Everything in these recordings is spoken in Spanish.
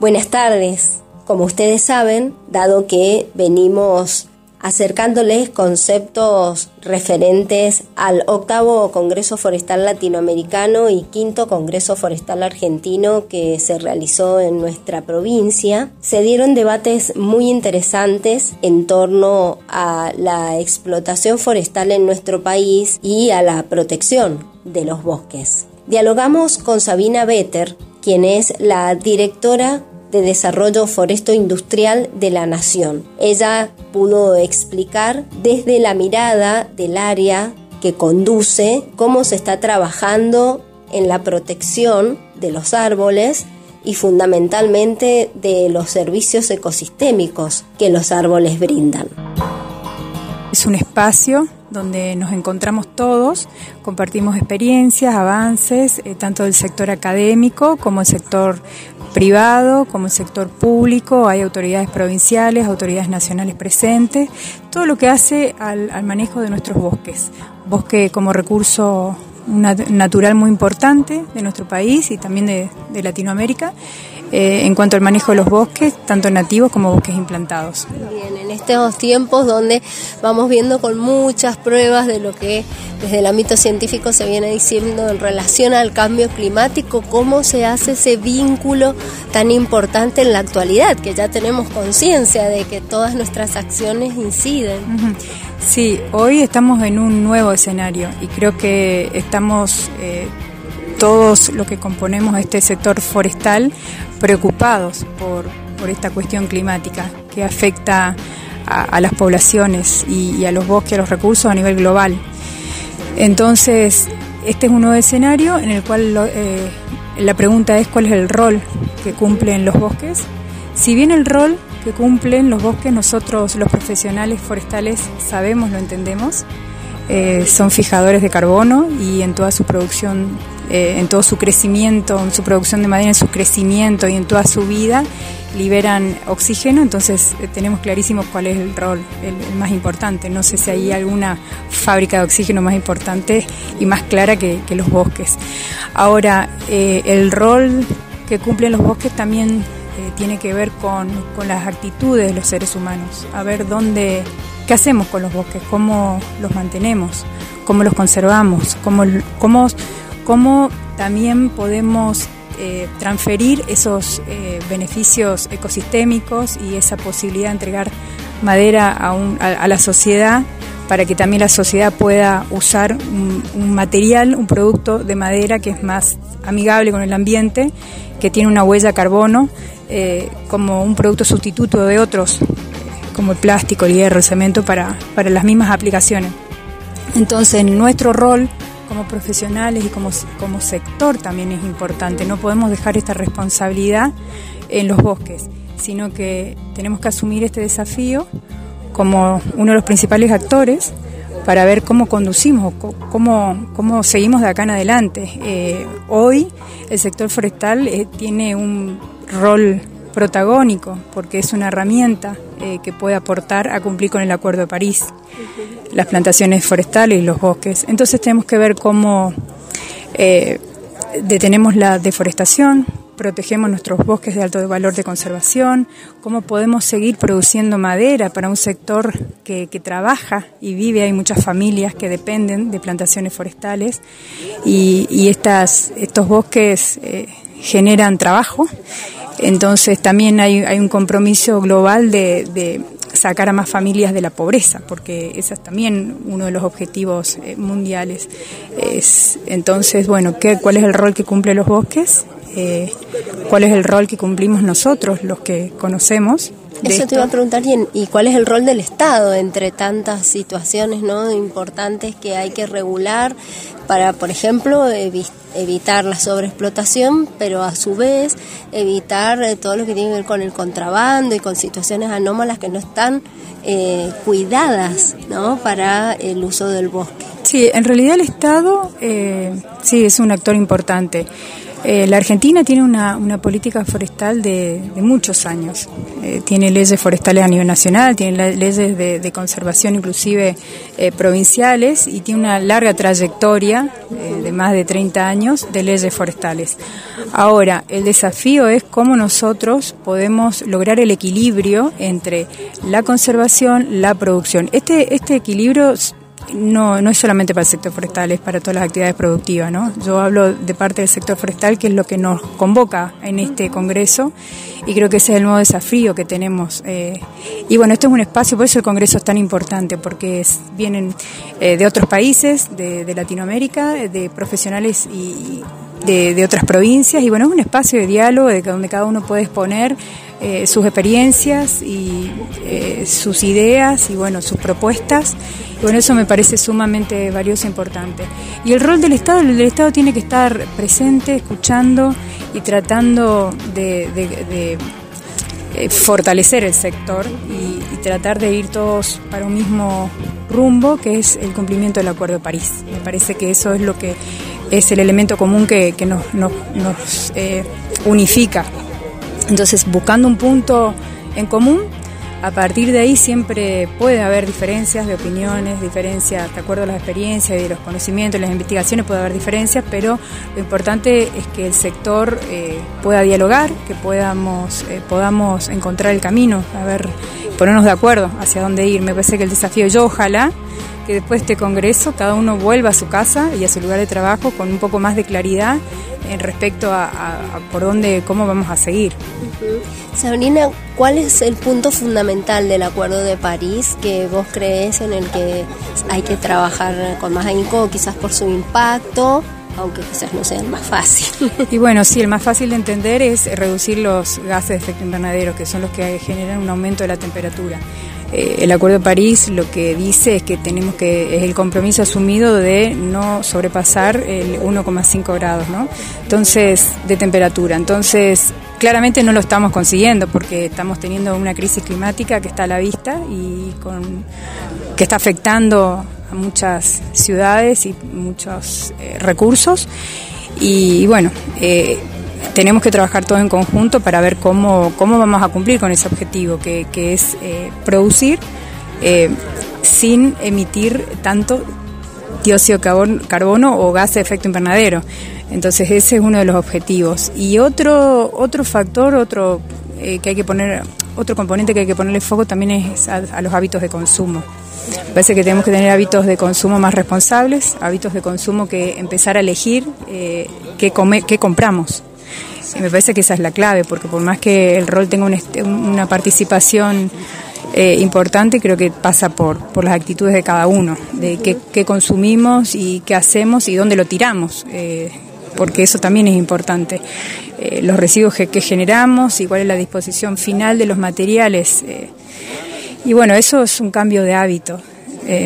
Buenas tardes. Como ustedes saben, dado que venimos acercándoles conceptos referentes al octavo Congreso Forestal Latinoamericano y quinto Congreso Forestal Argentino que se realizó en nuestra provincia, se dieron debates muy interesantes en torno a la explotación forestal en nuestro país y a la protección de los bosques. Dialogamos con Sabina Better, quien es la directora de Desarrollo Foresto Industrial de la Nación. Ella pudo explicar desde la mirada del área que conduce cómo se está trabajando en la protección de los árboles y fundamentalmente de los servicios ecosistémicos que los árboles brindan. Es un espacio donde nos encontramos todos, compartimos experiencias, avances, eh, tanto del sector académico como el sector privado, como el sector público, hay autoridades provinciales, autoridades nacionales presentes, todo lo que hace al, manejo de nuestros bosques. Bosque como recurso natural muy importante de nuestro país y también de, de Latinoamérica eh, en cuanto al manejo de los bosques, tanto nativos como bosques implantados. Bien, en estos tiempos donde vamos viendo con muchas pruebas de lo que desde el ámbito científico se viene diciendo en relación al cambio climático, cómo se hace ese vínculo tan importante en la actualidad, que ya tenemos conciencia de que todas nuestras acciones inciden. Sí, hoy estamos en un nuevo escenario y creo que estamos... Eh, todos los que componemos este sector forestal preocupados por, esta cuestión climática que afecta a, las poblaciones y, a los bosques, a los recursos a nivel global. Entonces, este es un nuevo escenario en el cual eh, la pregunta es cuál es el rol que cumplen los bosques. Si bien el rol que cumplen los bosques nosotros los profesionales forestales sabemos, lo entendemos, eh, son fijadores de carbono y en toda su producción eh, en todo su crecimiento, en su producción de madera, en su crecimiento y en toda su vida, liberan oxígeno, entonces eh, tenemos clarísimo cuál es el rol, el, más importante. No sé si hay alguna fábrica de oxígeno más importante y más clara que, los bosques. Ahora, eh, el rol que cumplen los bosques también tiene que ver con, con, las actitudes de los seres humanos, a ver dónde, qué hacemos con los bosques, cómo los mantenemos, cómo los conservamos, cómo, cómo cómo también podemos eh, transferir esos eh, beneficios ecosistémicos y esa posibilidad de entregar madera a, la sociedad para que también la sociedad pueda usar un, material, un producto de madera que es más amigable con el ambiente, que tiene una huella carbono, eh, como un producto sustituto de otros, como el plástico, el hierro, el cemento, para, para las mismas aplicaciones. Entonces, nuestro rol como profesionales y como, como sector también es importante. No podemos dejar esta responsabilidad en los bosques, sino que tenemos que asumir este desafío como uno de los principales actores para ver cómo conducimos, cómo, cómo seguimos de acá en adelante. Eh, hoy el sector forestal eh, tiene un rol protagónico porque es una herramienta eh, que puede aportar a cumplir con el Acuerdo de París las plantaciones forestales y los bosques. Entonces tenemos que ver cómo eh, detenemos la deforestación, protegemos nuestros bosques de alto valor de conservación, cómo podemos seguir produciendo madera para un sector que, trabaja y vive, hay muchas familias que dependen de plantaciones forestales y, estas, estos bosques eh, generan trabajo. Entonces también hay, un compromiso global de sacar a más familias de la pobreza, porque ese es también uno de los objetivos eh, mundiales. Es, entonces, bueno, ¿qué, ¿cuál es el rol que cumplen los bosques? Eh, ¿Cuál es el rol que cumplimos nosotros, los que conocemos? Eso te iba a preguntar, ¿y cuál es el rol del Estado entre tantas situaciones no importantes que hay que regular para, por ejemplo, evitar la sobreexplotación, pero a su vez evitar eh, todo lo que tiene que ver con el contrabando y con situaciones anómalas que no están eh, cuidadas ¿no? para el uso del bosque? Sí, en realidad el Estado eh, sí es un actor importante. Eh, la Argentina tiene una, una política forestal de, muchos años. Eh, tiene leyes forestales a nivel nacional, tiene leyes de, conservación inclusive eh, provinciales y tiene una larga trayectoria de más de 30 años de leyes forestales. Ahora, el desafío es cómo nosotros podemos lograr el equilibrio entre la conservación, la producción. Este, este equilibrio no, no es solamente para el sector forestal, es para todas las actividades productivas. ¿no? Yo hablo de parte del sector forestal, que es lo que nos convoca en este Congreso, y creo que ese es el nuevo desafío que tenemos. Eh, y bueno, esto es un espacio, por eso el Congreso es tan importante, porque vienen eh, de otros países, de, de Latinoamérica, de profesionales y de, otras provincias, y bueno, es un espacio de diálogo de donde cada uno puede exponer eh, sus experiencias y eh, sus ideas y bueno, sus propuestas. Y bueno, eso me parece sumamente valioso e importante. Y el rol del Estado, el del Estado tiene que estar presente, escuchando y tratando de, eh, fortalecer el sector y, tratar de ir todos para un mismo rumbo, que es el cumplimiento del Acuerdo de París. Me parece que eso es lo que es el elemento común que, nos, nos, nos unifica entonces, buscando un punto en común, a partir de ahí siempre puede haber diferencias de opiniones, diferencias de acuerdo a las experiencias y los conocimientos, las investigaciones puede haber diferencias, pero lo importante es que el sector eh, pueda dialogar, que podamos, eh, podamos encontrar el camino, a ver, ponernos de acuerdo hacia dónde ir. Me parece que el desafío, yo ojalá que después de este congreso cada uno vuelva a su casa y a su lugar de trabajo con un poco más de claridad en respecto a, por dónde, cómo vamos a seguir. Sabrina, ¿cuál es el punto fundamental del Acuerdo de París que vos crees en el que hay que trabajar con más ahínco, quizás por su impacto? Aunque quizás no sea el más fácil. Y bueno, sí, el más fácil de entender es reducir los gases de efecto invernadero, que son los que generan un aumento de la temperatura. Eh, el Acuerdo de París lo que dice es que tenemos que, es el compromiso asumido de no sobrepasar el 1,5 grados, ¿no? Entonces, de temperatura. Entonces, claramente no lo estamos consiguiendo porque estamos teniendo una crisis climática que está a la vista y con, que está afectando a muchas ciudades y muchos eh, recursos. Y, bueno, eh, tenemos que trabajar todo en conjunto para ver cómo, cómo vamos a cumplir con ese objetivo, que, que es eh, producir eh, sin emitir tanto dióxido de carbono o gas de efecto invernadero. Entonces ese es uno de los objetivos. Y otro, otro factor, otro que hay que poner, otro componente que hay que ponerle foco también es a, los hábitos de consumo. Parece que tenemos que tener hábitos de consumo más responsables, hábitos de consumo que empezar a elegir eh, qué, qué compramos. Y me parece que esa es la clave, porque por más que el rol tenga una participación eh, importante, creo que pasa por, por las actitudes de cada uno, de qué, consumimos y qué hacemos y dónde lo tiramos. Eh, porque eso también es importante. Eh, los residuos que, generamos y cuál es la disposición final de los materiales. Y bueno, eso es un cambio de hábito,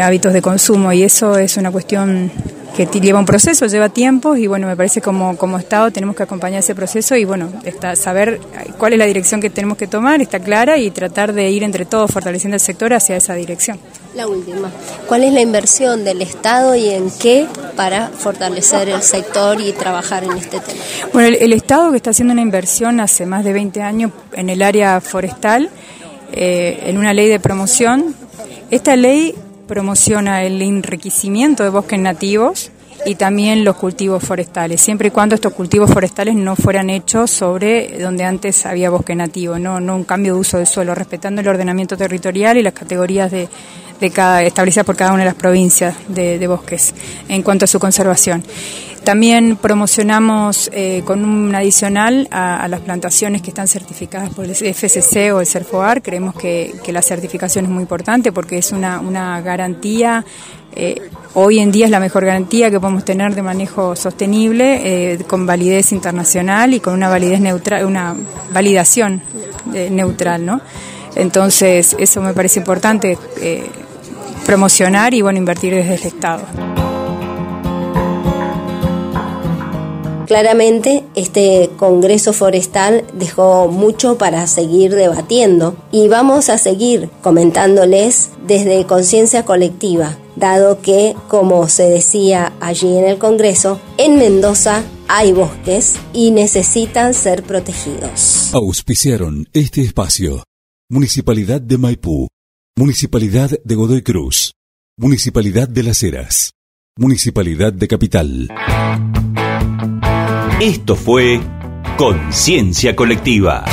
hábitos de consumo, y eso es una cuestión que lleva un proceso, lleva tiempo y bueno, me parece como, como Estado tenemos que acompañar ese proceso y bueno, está, saber cuál es la dirección que tenemos que tomar, está clara y tratar de ir entre todos fortaleciendo el sector hacia esa dirección. La última, ¿cuál es la inversión del Estado y en qué para fortalecer el sector y trabajar en este tema? Bueno, el, Estado que está haciendo una inversión hace más de 20 años en el área forestal, eh, en una ley de promoción. Esta ley promociona el enriquecimiento de bosques nativos y también los cultivos forestales, siempre y cuando estos cultivos forestales no fueran hechos sobre donde antes había bosque nativo, no, no un cambio de uso del suelo, respetando el ordenamiento territorial y las categorías de, de cada, establecidas por cada una de las provincias de, de bosques en cuanto a su conservación. También promocionamos eh, con un adicional a, las plantaciones que están certificadas por el FCC o el CERFOAR. Creemos que, la certificación es muy importante porque es una, una garantía, eh, hoy en día es la mejor garantía que podemos tener de manejo sostenible, eh, con validez internacional y con una validez neutral, una validación neutral, ¿no? Entonces, eso me parece importante promocionar y bueno, invertir desde el Estado. Claramente este Congreso Forestal dejó mucho para seguir debatiendo y vamos a seguir comentándoles desde conciencia colectiva, dado que, como se decía allí en el Congreso, en Mendoza hay bosques y necesitan ser protegidos. Auspiciaron este espacio. Municipalidad de Maipú, Municipalidad de Godoy Cruz, Municipalidad de Las Heras, Municipalidad de Capital. Esto fue Conciencia Colectiva.